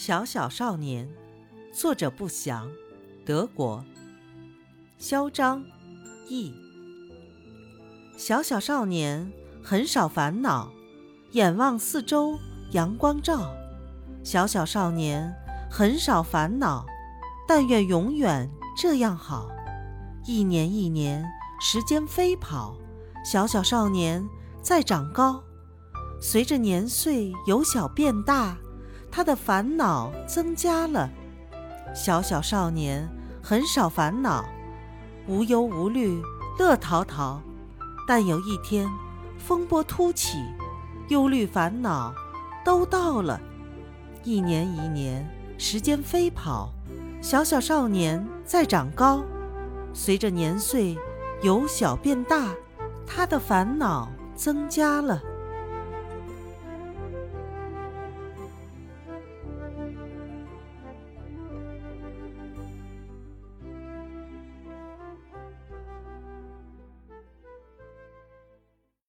小小少年，作者不详，德国。嚣张，译。小小少年很少烦恼，眼望四周阳光照。小小少年很少烦恼，但愿永远这样好。一年一年，时间飞跑，小小少年在长高。随着年岁由小变大。他的烦恼增加了。小小少年很少烦恼，无忧无虑，乐陶陶。但有一天，风波突起，忧虑烦恼都到了。一年一年，时间飞跑，小小少年在长高。随着年岁由小变大，他的烦恼增加了。